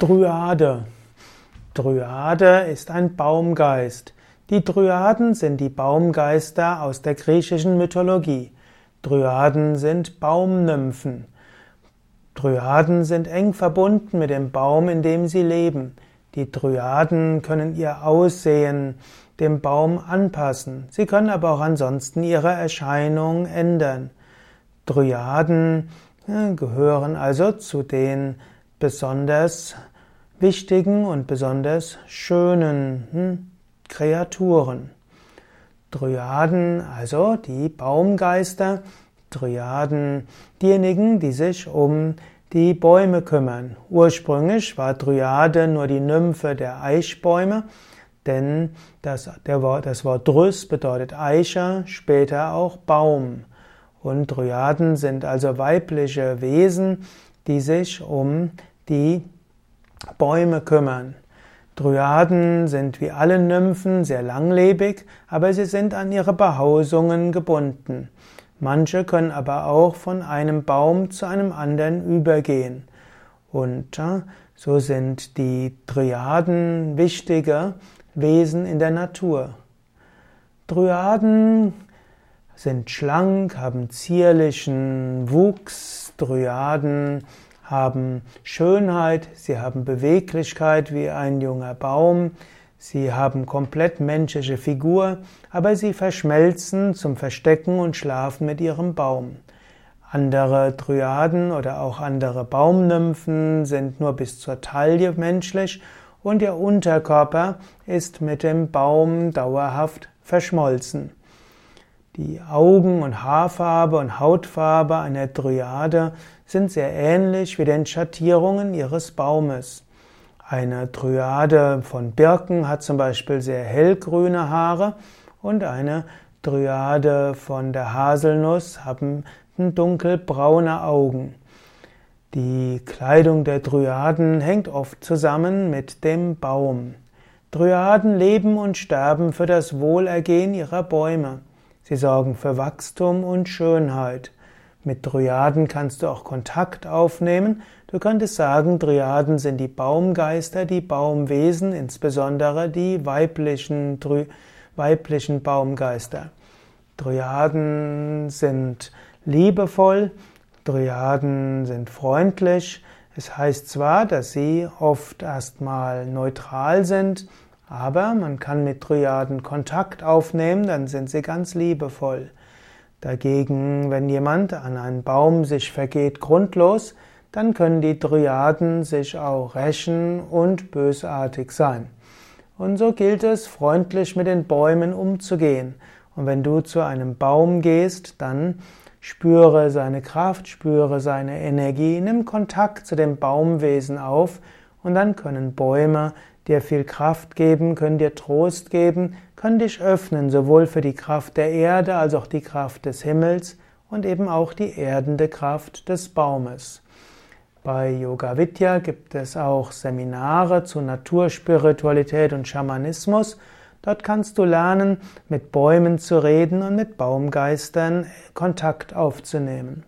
Dryade. Dryade ist ein Baumgeist. Die Dryaden sind die Baumgeister aus der griechischen Mythologie. Dryaden sind Baumnymphen. Dryaden sind eng verbunden mit dem Baum, in dem sie leben. Die Dryaden können ihr Aussehen dem Baum anpassen. Sie können aber auch ansonsten ihre Erscheinung ändern. Dryaden gehören also zu den besonders wichtigen und besonders schönen hm, Kreaturen. Dryaden, also die Baumgeister, Dryaden, diejenigen, die sich um die Bäume kümmern. Ursprünglich war Dryade nur die Nymphe der Eichbäume, denn das, der Wort, das Wort Drys bedeutet Eiche, später auch Baum. Und Dryaden sind also weibliche Wesen, die sich um die Bäume kümmern. Dryaden sind wie alle Nymphen sehr langlebig, aber sie sind an ihre Behausungen gebunden. Manche können aber auch von einem Baum zu einem anderen übergehen. Und so sind die Dryaden wichtige Wesen in der Natur. Dryaden sind schlank, haben zierlichen Wuchs. Dryaden haben Schönheit, sie haben Beweglichkeit wie ein junger Baum, sie haben komplett menschliche Figur, aber sie verschmelzen zum Verstecken und Schlafen mit ihrem Baum. Andere Dryaden oder auch andere Baumnymphen sind nur bis zur Taille menschlich und ihr Unterkörper ist mit dem Baum dauerhaft verschmolzen. Die Augen- und Haarfarbe und Hautfarbe einer Dryade sind sehr ähnlich wie den Schattierungen ihres Baumes. Eine Dryade von Birken hat zum Beispiel sehr hellgrüne Haare und eine Dryade von der Haselnuss haben dunkelbraune Augen. Die Kleidung der Dryaden hängt oft zusammen mit dem Baum. Dryaden leben und sterben für das Wohlergehen ihrer Bäume. Sie sorgen für Wachstum und Schönheit. Mit Dryaden kannst du auch Kontakt aufnehmen. Du könntest sagen, Dryaden sind die Baumgeister, die Baumwesen, insbesondere die weiblichen, weiblichen Baumgeister. Dryaden sind liebevoll, Dryaden sind freundlich. Es heißt zwar, dass sie oft erstmal neutral sind, aber man kann mit Dryaden Kontakt aufnehmen, dann sind sie ganz liebevoll. Dagegen, wenn jemand an einen Baum sich vergeht grundlos, dann können die Dryaden sich auch rächen und bösartig sein. Und so gilt es, freundlich mit den Bäumen umzugehen. Und wenn du zu einem Baum gehst, dann spüre seine Kraft, spüre seine Energie, nimm Kontakt zu dem Baumwesen auf und dann können Bäume dir viel Kraft geben, können dir Trost geben, können dich öffnen, sowohl für die Kraft der Erde als auch die Kraft des Himmels und eben auch die erdende Kraft des Baumes. Bei Yoga Vidya gibt es auch Seminare zu Naturspiritualität und Schamanismus. Dort kannst du lernen, mit Bäumen zu reden und mit Baumgeistern Kontakt aufzunehmen.